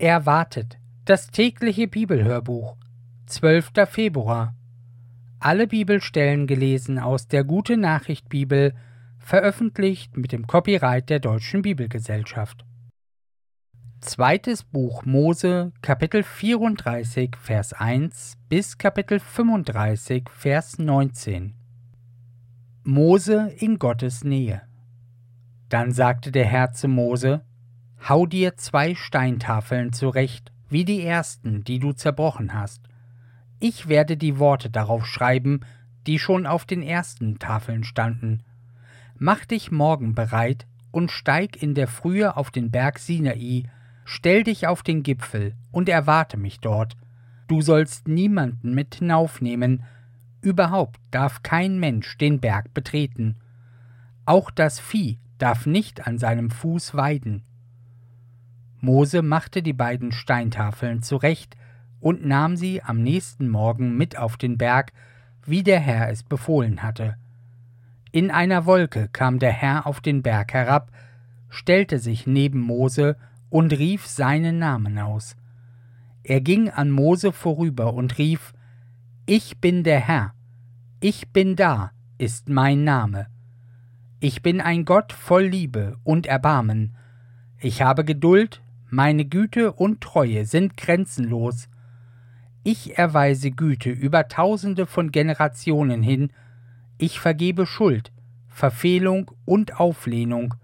Erwartet das tägliche Bibelhörbuch 12. Februar Alle Bibelstellen gelesen aus der Gute Nachricht Bibel, veröffentlicht mit dem Copyright der Deutschen Bibelgesellschaft. Zweites Buch Mose, Kapitel 34, Vers 1 bis Kapitel 35, Vers 19. Mose in Gottes Nähe. Dann sagte der Herr zu Mose: Hau dir zwei Steintafeln zurecht, wie die ersten, die du zerbrochen hast. Ich werde die Worte darauf schreiben, die schon auf den ersten Tafeln standen. Mach dich morgen bereit und steig in der Frühe auf den Berg Sinai, stell dich auf den Gipfel und erwarte mich dort. Du sollst niemanden mit hinaufnehmen, überhaupt darf kein Mensch den Berg betreten. Auch das Vieh darf nicht an seinem Fuß weiden. Mose machte die beiden Steintafeln zurecht und nahm sie am nächsten Morgen mit auf den Berg, wie der Herr es befohlen hatte. In einer Wolke kam der Herr auf den Berg herab, stellte sich neben Mose und rief seinen Namen aus. Er ging an Mose vorüber und rief Ich bin der Herr, ich bin da, ist mein Name. Ich bin ein Gott voll Liebe und Erbarmen. Ich habe Geduld meine Güte und Treue sind grenzenlos. Ich erweise Güte über tausende von Generationen hin, ich vergebe Schuld, Verfehlung und Auflehnung,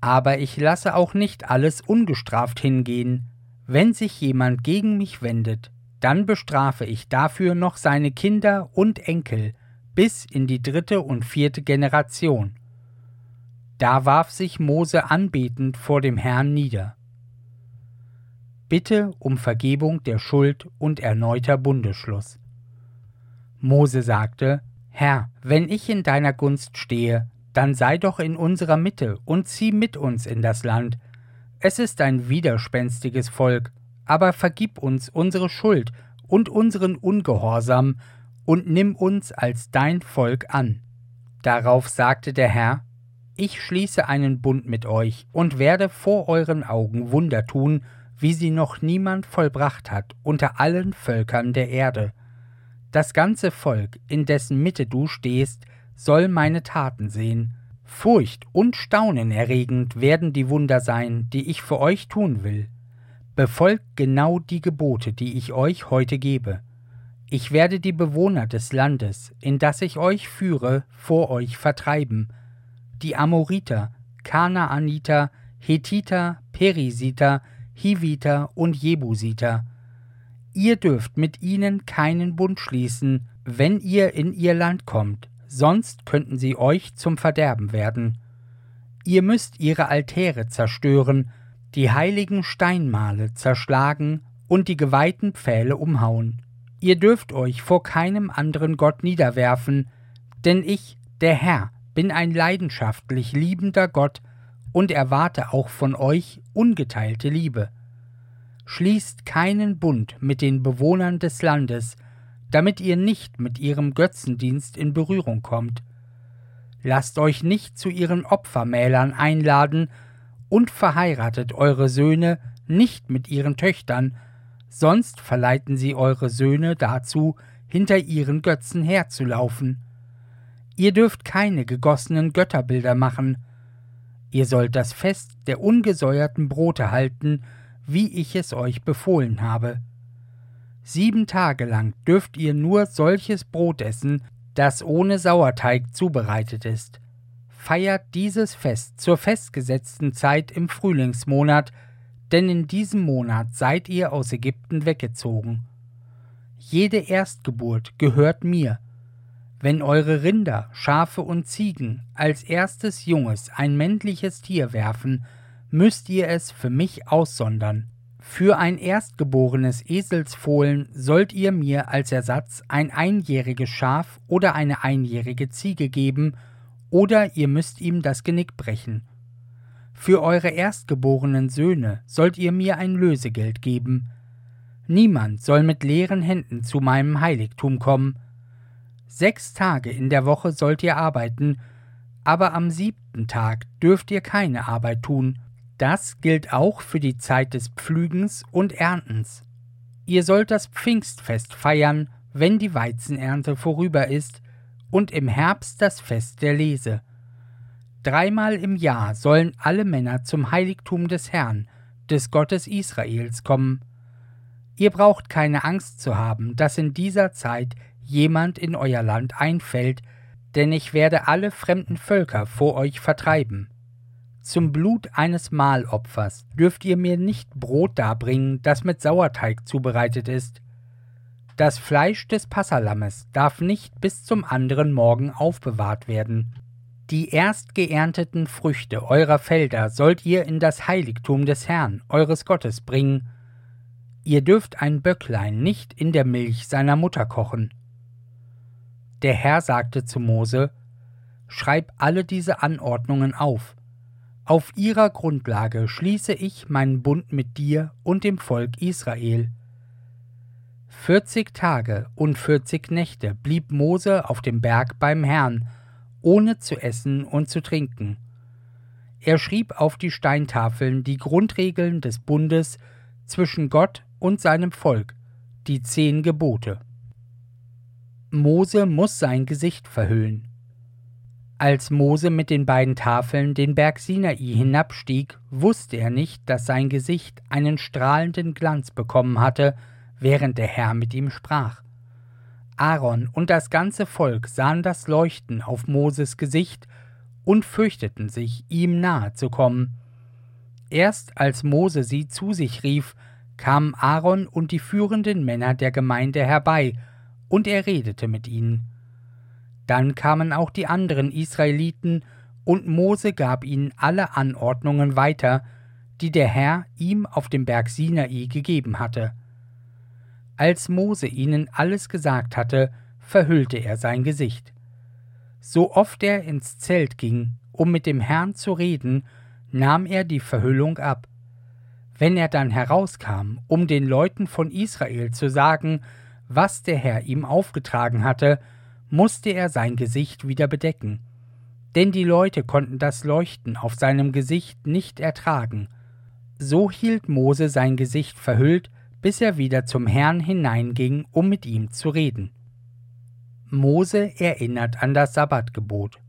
aber ich lasse auch nicht alles ungestraft hingehen. Wenn sich jemand gegen mich wendet, dann bestrafe ich dafür noch seine Kinder und Enkel bis in die dritte und vierte Generation. Da warf sich Mose anbetend vor dem Herrn nieder. Bitte um Vergebung der Schuld und erneuter Bundeschluss. Mose sagte, Herr, wenn ich in deiner Gunst stehe, dann sei doch in unserer Mitte und zieh mit uns in das Land. Es ist ein widerspenstiges Volk, aber vergib uns unsere Schuld und unseren Ungehorsam und nimm uns als dein Volk an. Darauf sagte der Herr, Ich schließe einen Bund mit euch und werde vor euren Augen Wunder tun, wie sie noch niemand vollbracht hat unter allen Völkern der Erde. Das ganze Volk, in dessen Mitte du stehst, soll meine Taten sehen. Furcht und Staunen erregend werden die Wunder sein, die ich für euch tun will. Befolgt genau die Gebote, die ich euch heute gebe. Ich werde die Bewohner des Landes, in das ich euch führe, vor euch vertreiben. Die Amoriter, Kanaaniter, Hethiter, Perisiter, Hiviter und Jebusiter. Ihr dürft mit ihnen keinen Bund schließen, wenn ihr in ihr Land kommt, sonst könnten sie euch zum Verderben werden. Ihr müsst ihre Altäre zerstören, die heiligen Steinmale zerschlagen und die geweihten Pfähle umhauen. Ihr dürft euch vor keinem anderen Gott niederwerfen, denn ich, der Herr, bin ein leidenschaftlich liebender Gott, und erwarte auch von euch ungeteilte Liebe. Schließt keinen Bund mit den Bewohnern des Landes, damit ihr nicht mit ihrem Götzendienst in Berührung kommt. Lasst euch nicht zu ihren Opfermälern einladen und verheiratet eure Söhne nicht mit ihren Töchtern, sonst verleiten sie eure Söhne dazu, hinter ihren Götzen herzulaufen. Ihr dürft keine gegossenen Götterbilder machen, Ihr sollt das Fest der ungesäuerten Brote halten, wie ich es euch befohlen habe. Sieben Tage lang dürft ihr nur solches Brot essen, das ohne Sauerteig zubereitet ist. Feiert dieses Fest zur festgesetzten Zeit im Frühlingsmonat, denn in diesem Monat seid ihr aus Ägypten weggezogen. Jede Erstgeburt gehört mir, wenn eure Rinder, Schafe und Ziegen als erstes Junges ein männliches Tier werfen, müsst ihr es für mich aussondern. Für ein erstgeborenes Eselsfohlen sollt ihr mir als Ersatz ein einjähriges Schaf oder eine einjährige Ziege geben, oder ihr müsst ihm das Genick brechen. Für eure erstgeborenen Söhne sollt ihr mir ein Lösegeld geben. Niemand soll mit leeren Händen zu meinem Heiligtum kommen, Sechs Tage in der Woche sollt ihr arbeiten, aber am siebten Tag dürft ihr keine Arbeit tun, Das gilt auch für die Zeit des Pflügens und Erntens. Ihr sollt das Pfingstfest feiern, wenn die Weizenernte vorüber ist, und im Herbst das Fest der Lese. Dreimal im Jahr sollen alle Männer zum Heiligtum des Herrn, des Gottes Israels, kommen. Ihr braucht keine Angst zu haben, dass in dieser Zeit jemand in euer Land einfällt, denn ich werde alle fremden Völker vor euch vertreiben. Zum Blut eines Mahlopfers dürft ihr mir nicht Brot darbringen, das mit Sauerteig zubereitet ist. Das Fleisch des Passalammes darf nicht bis zum anderen Morgen aufbewahrt werden. Die erst geernteten Früchte eurer Felder sollt ihr in das Heiligtum des Herrn, eures Gottes, bringen. Ihr dürft ein Böcklein nicht in der Milch seiner Mutter kochen. Der Herr sagte zu Mose: Schreib alle diese Anordnungen auf, auf ihrer Grundlage schließe ich meinen Bund mit dir und dem Volk Israel. Vierzig Tage und vierzig Nächte blieb Mose auf dem Berg beim Herrn, ohne zu essen und zu trinken. Er schrieb auf die Steintafeln die Grundregeln des Bundes zwischen Gott und seinem Volk, die zehn Gebote. Mose muss sein Gesicht verhüllen. Als Mose mit den beiden Tafeln den Berg Sinai hinabstieg, wusste er nicht, dass sein Gesicht einen strahlenden Glanz bekommen hatte, während der Herr mit ihm sprach. Aaron und das ganze Volk sahen das Leuchten auf Moses Gesicht und fürchteten sich, ihm nahe zu kommen. Erst als Mose sie zu sich rief, kamen Aaron und die führenden Männer der Gemeinde herbei, und er redete mit ihnen. Dann kamen auch die anderen Israeliten, und Mose gab ihnen alle Anordnungen weiter, die der Herr ihm auf dem Berg Sinai gegeben hatte. Als Mose ihnen alles gesagt hatte, verhüllte er sein Gesicht. So oft er ins Zelt ging, um mit dem Herrn zu reden, nahm er die Verhüllung ab. Wenn er dann herauskam, um den Leuten von Israel zu sagen, was der Herr ihm aufgetragen hatte, musste er sein Gesicht wieder bedecken, denn die Leute konnten das Leuchten auf seinem Gesicht nicht ertragen. So hielt Mose sein Gesicht verhüllt, bis er wieder zum Herrn hineinging, um mit ihm zu reden. Mose erinnert an das Sabbatgebot.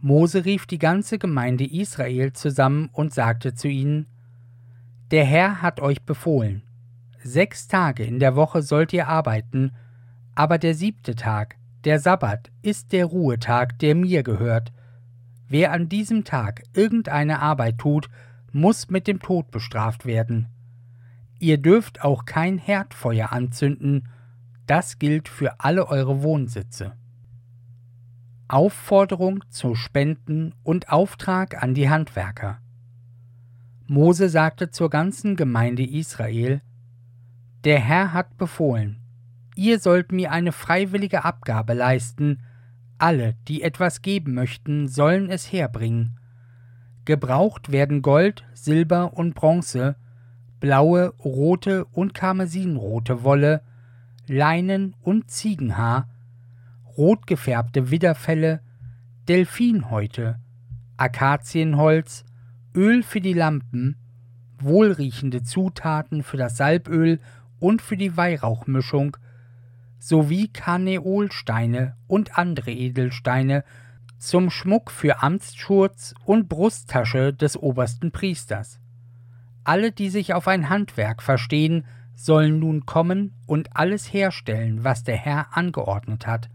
Mose rief die ganze Gemeinde Israel zusammen und sagte zu ihnen: Der Herr hat euch befohlen, sechs Tage in der Woche sollt ihr arbeiten, aber der siebte Tag, der Sabbat ist der Ruhetag, der mir gehört. Wer an diesem Tag irgendeine Arbeit tut, muss mit dem Tod bestraft werden. Ihr dürft auch kein Herdfeuer anzünden, das gilt für alle eure Wohnsitze. Aufforderung zu Spenden und Auftrag an die Handwerker. Mose sagte zur ganzen Gemeinde Israel: Der Herr hat befohlen, Ihr sollt mir eine freiwillige Abgabe leisten, alle, die etwas geben möchten, sollen es herbringen. Gebraucht werden Gold, Silber und Bronze, blaue, rote und karmesinrote Wolle, Leinen und Ziegenhaar, rot gefärbte Widderfelle, Delfinhäute, Akazienholz, Öl für die Lampen, wohlriechende Zutaten für das Salböl und für die Weihrauchmischung, sowie Karneolsteine und andere Edelsteine zum Schmuck für Amtsschurz und Brusttasche des obersten Priesters. Alle, die sich auf ein Handwerk verstehen, sollen nun kommen und alles herstellen, was der Herr angeordnet hat.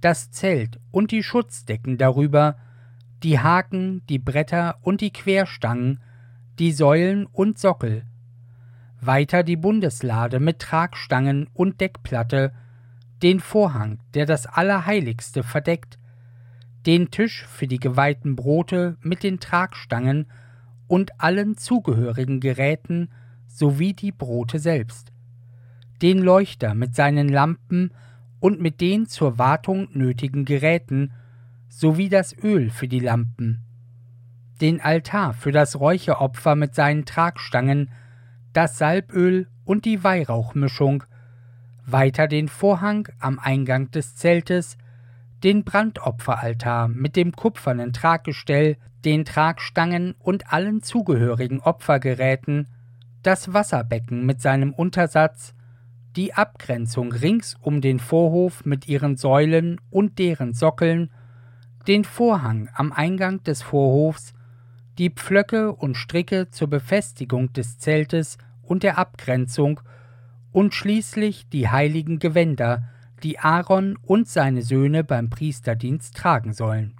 Das Zelt und die Schutzdecken darüber, die Haken, die Bretter und die Querstangen, die Säulen und Sockel, weiter die Bundeslade mit Tragstangen und Deckplatte, den Vorhang, der das Allerheiligste verdeckt, den Tisch für die geweihten Brote mit den Tragstangen und allen zugehörigen Geräten sowie die Brote selbst, den Leuchter mit seinen Lampen und mit den zur Wartung nötigen Geräten sowie das Öl für die Lampen, den Altar für das Räucheropfer mit seinen Tragstangen das Salböl und die Weihrauchmischung, weiter den Vorhang am Eingang des Zeltes, den Brandopferaltar mit dem kupfernen Traggestell, den Tragstangen und allen zugehörigen Opfergeräten, das Wasserbecken mit seinem Untersatz, die Abgrenzung rings um den Vorhof mit ihren Säulen und deren Sockeln, den Vorhang am Eingang des Vorhofs, die Pflöcke und Stricke zur Befestigung des Zeltes und der Abgrenzung und schließlich die heiligen Gewänder, die Aaron und seine Söhne beim Priesterdienst tragen sollen.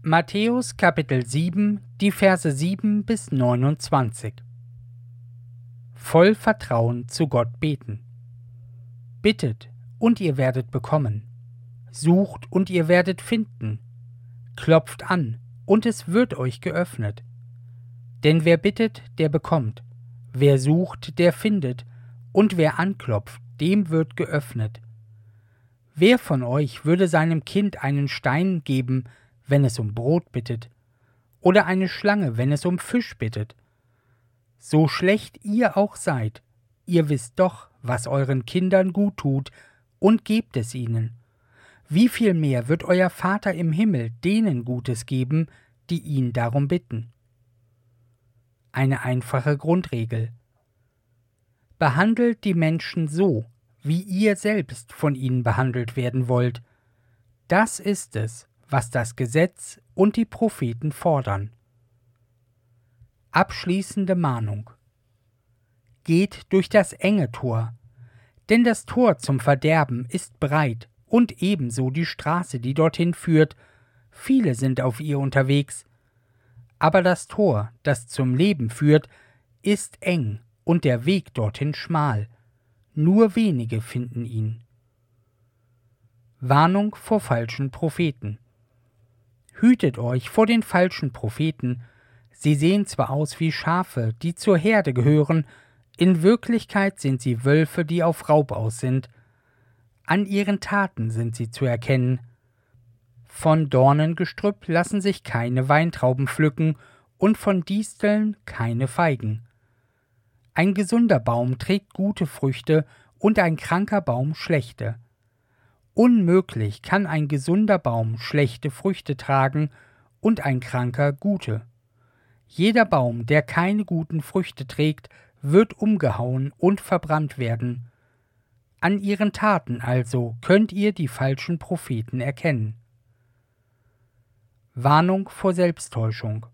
Matthäus Kapitel 7, die Verse 7 bis 29 Voll Vertrauen zu Gott beten. Bittet, und ihr werdet bekommen. Sucht, und ihr werdet finden. Klopft an, und es wird euch geöffnet. Denn wer bittet, der bekommt. Wer sucht, der findet. Und wer anklopft, dem wird geöffnet. Wer von euch würde seinem Kind einen Stein geben, wenn es um Brot bittet, oder eine Schlange, wenn es um Fisch bittet. So schlecht ihr auch seid, ihr wisst doch, was euren Kindern gut tut, und gebt es ihnen. Wie viel mehr wird euer Vater im Himmel denen Gutes geben, die ihn darum bitten? Eine einfache Grundregel. Behandelt die Menschen so, wie ihr selbst von ihnen behandelt werden wollt. Das ist es, was das Gesetz und die Propheten fordern. Abschließende Mahnung Geht durch das enge Tor, denn das Tor zum Verderben ist breit und ebenso die Straße, die dorthin führt, viele sind auf ihr unterwegs, aber das Tor, das zum Leben führt, ist eng und der Weg dorthin schmal, nur wenige finden ihn. Warnung vor falschen Propheten Hütet euch vor den falschen Propheten. Sie sehen zwar aus wie Schafe, die zur Herde gehören, in Wirklichkeit sind sie Wölfe, die auf Raub aus sind. An ihren Taten sind sie zu erkennen. Von Dornengestrüpp lassen sich keine Weintrauben pflücken und von Disteln keine Feigen. Ein gesunder Baum trägt gute Früchte und ein kranker Baum schlechte. Unmöglich kann ein gesunder Baum schlechte Früchte tragen und ein kranker gute. Jeder Baum, der keine guten Früchte trägt, wird umgehauen und verbrannt werden. An ihren Taten also könnt ihr die falschen Propheten erkennen. Warnung vor Selbsttäuschung.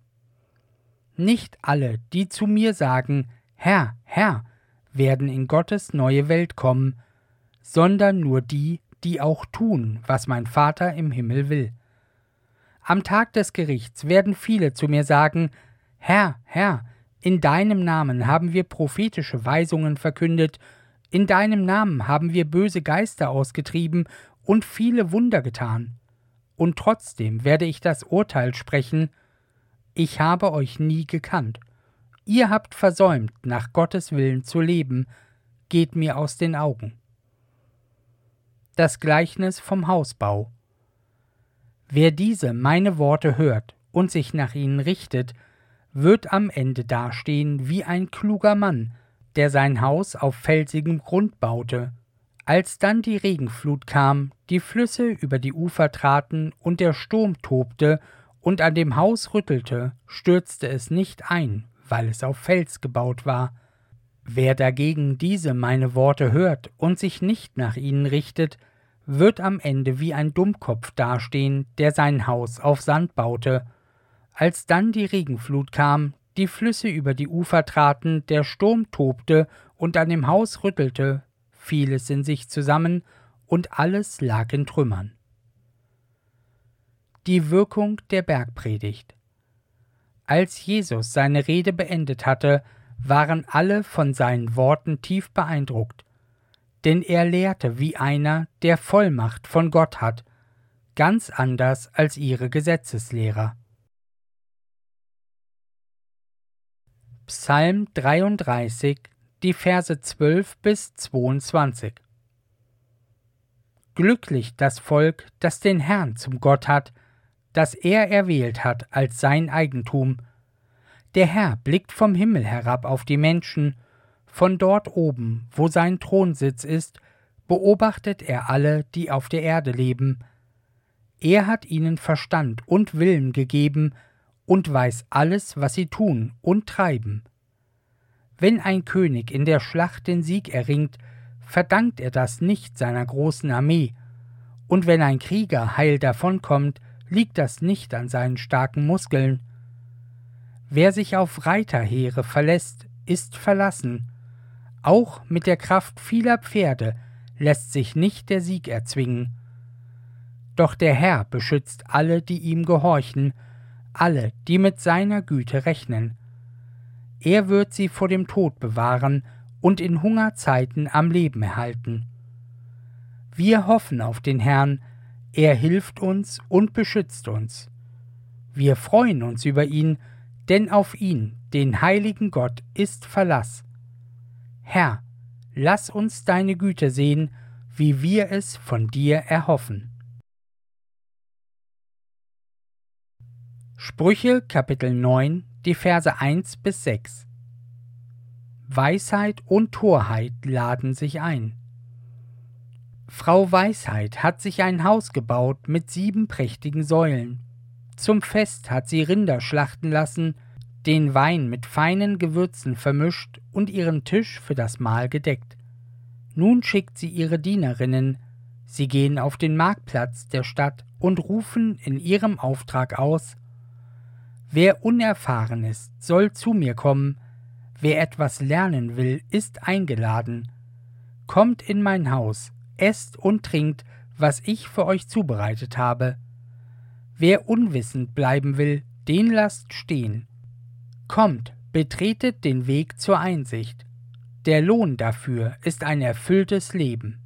Nicht alle, die zu mir sagen, Herr, Herr, werden in Gottes neue Welt kommen, sondern nur die, die auch tun, was mein Vater im Himmel will. Am Tag des Gerichts werden viele zu mir sagen, Herr, Herr, in deinem Namen haben wir prophetische Weisungen verkündet, in deinem Namen haben wir böse Geister ausgetrieben und viele Wunder getan. Und trotzdem werde ich das Urteil sprechen, ich habe euch nie gekannt. Ihr habt versäumt, nach Gottes Willen zu leben, geht mir aus den Augen das Gleichnis vom Hausbau. Wer diese meine Worte hört und sich nach ihnen richtet, wird am Ende dastehen wie ein kluger Mann, der sein Haus auf felsigem Grund baute. Als dann die Regenflut kam, die Flüsse über die Ufer traten und der Sturm tobte und an dem Haus rüttelte, stürzte es nicht ein, weil es auf Fels gebaut war. Wer dagegen diese meine Worte hört und sich nicht nach ihnen richtet, wird am Ende wie ein Dummkopf dastehen, der sein Haus auf Sand baute. Als dann die Regenflut kam, die Flüsse über die Ufer traten, der Sturm tobte und an dem Haus rüttelte, fiel es in sich zusammen und alles lag in Trümmern. Die Wirkung der Bergpredigt Als Jesus seine Rede beendet hatte, waren alle von seinen Worten tief beeindruckt, denn er lehrte wie einer, der Vollmacht von Gott hat, ganz anders als ihre Gesetzeslehrer. Psalm 33, die Verse 12 bis 22 Glücklich das Volk, das den Herrn zum Gott hat, das er erwählt hat als sein Eigentum, der Herr blickt vom Himmel herab auf die Menschen, von dort oben, wo sein Thronsitz ist, beobachtet er alle, die auf der Erde leben. Er hat ihnen Verstand und Willen gegeben und weiß alles, was sie tun und treiben. Wenn ein König in der Schlacht den Sieg erringt, verdankt er das nicht seiner großen Armee, und wenn ein Krieger heil davonkommt, liegt das nicht an seinen starken Muskeln. Wer sich auf Reiterheere verlässt, ist verlassen. Auch mit der Kraft vieler Pferde lässt sich nicht der Sieg erzwingen. Doch der Herr beschützt alle, die ihm gehorchen, alle, die mit seiner Güte rechnen. Er wird sie vor dem Tod bewahren und in Hungerzeiten am Leben erhalten. Wir hoffen auf den Herrn, er hilft uns und beschützt uns. Wir freuen uns über ihn, denn auf ihn, den heiligen Gott, ist Verlass. Herr, lass uns deine Güte sehen, wie wir es von dir erhoffen. Sprüche Kapitel 9, die Verse 1 bis 6 Weisheit und Torheit laden sich ein. Frau Weisheit hat sich ein Haus gebaut mit sieben prächtigen Säulen. Zum Fest hat sie Rinder schlachten lassen, den Wein mit feinen Gewürzen vermischt und ihren Tisch für das Mahl gedeckt. Nun schickt sie ihre Dienerinnen, sie gehen auf den Marktplatz der Stadt und rufen in ihrem Auftrag aus Wer unerfahren ist, soll zu mir kommen, wer etwas lernen will, ist eingeladen. Kommt in mein Haus, esst und trinkt, was ich für euch zubereitet habe. Wer unwissend bleiben will, den lasst stehen. Kommt, betretet den Weg zur Einsicht. Der Lohn dafür ist ein erfülltes Leben.